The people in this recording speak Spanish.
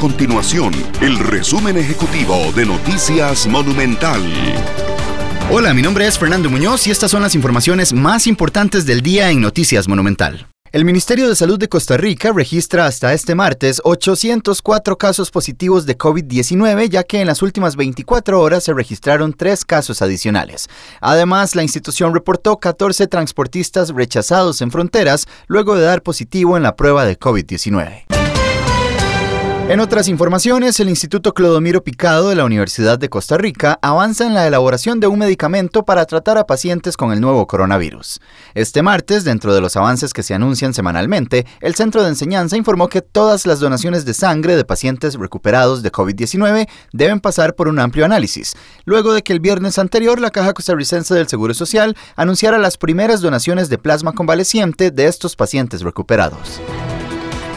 continuación el resumen ejecutivo de Noticias Monumental. Hola, mi nombre es Fernando Muñoz y estas son las informaciones más importantes del día en Noticias Monumental. El Ministerio de Salud de Costa Rica registra hasta este martes 804 casos positivos de COVID-19, ya que en las últimas 24 horas se registraron tres casos adicionales. Además, la institución reportó 14 transportistas rechazados en fronteras luego de dar positivo en la prueba de COVID-19. En otras informaciones, el Instituto Clodomiro Picado de la Universidad de Costa Rica avanza en la elaboración de un medicamento para tratar a pacientes con el nuevo coronavirus. Este martes, dentro de los avances que se anuncian semanalmente, el Centro de Enseñanza informó que todas las donaciones de sangre de pacientes recuperados de COVID-19 deben pasar por un amplio análisis, luego de que el viernes anterior la Caja Costarricense del Seguro Social anunciara las primeras donaciones de plasma convaleciente de estos pacientes recuperados.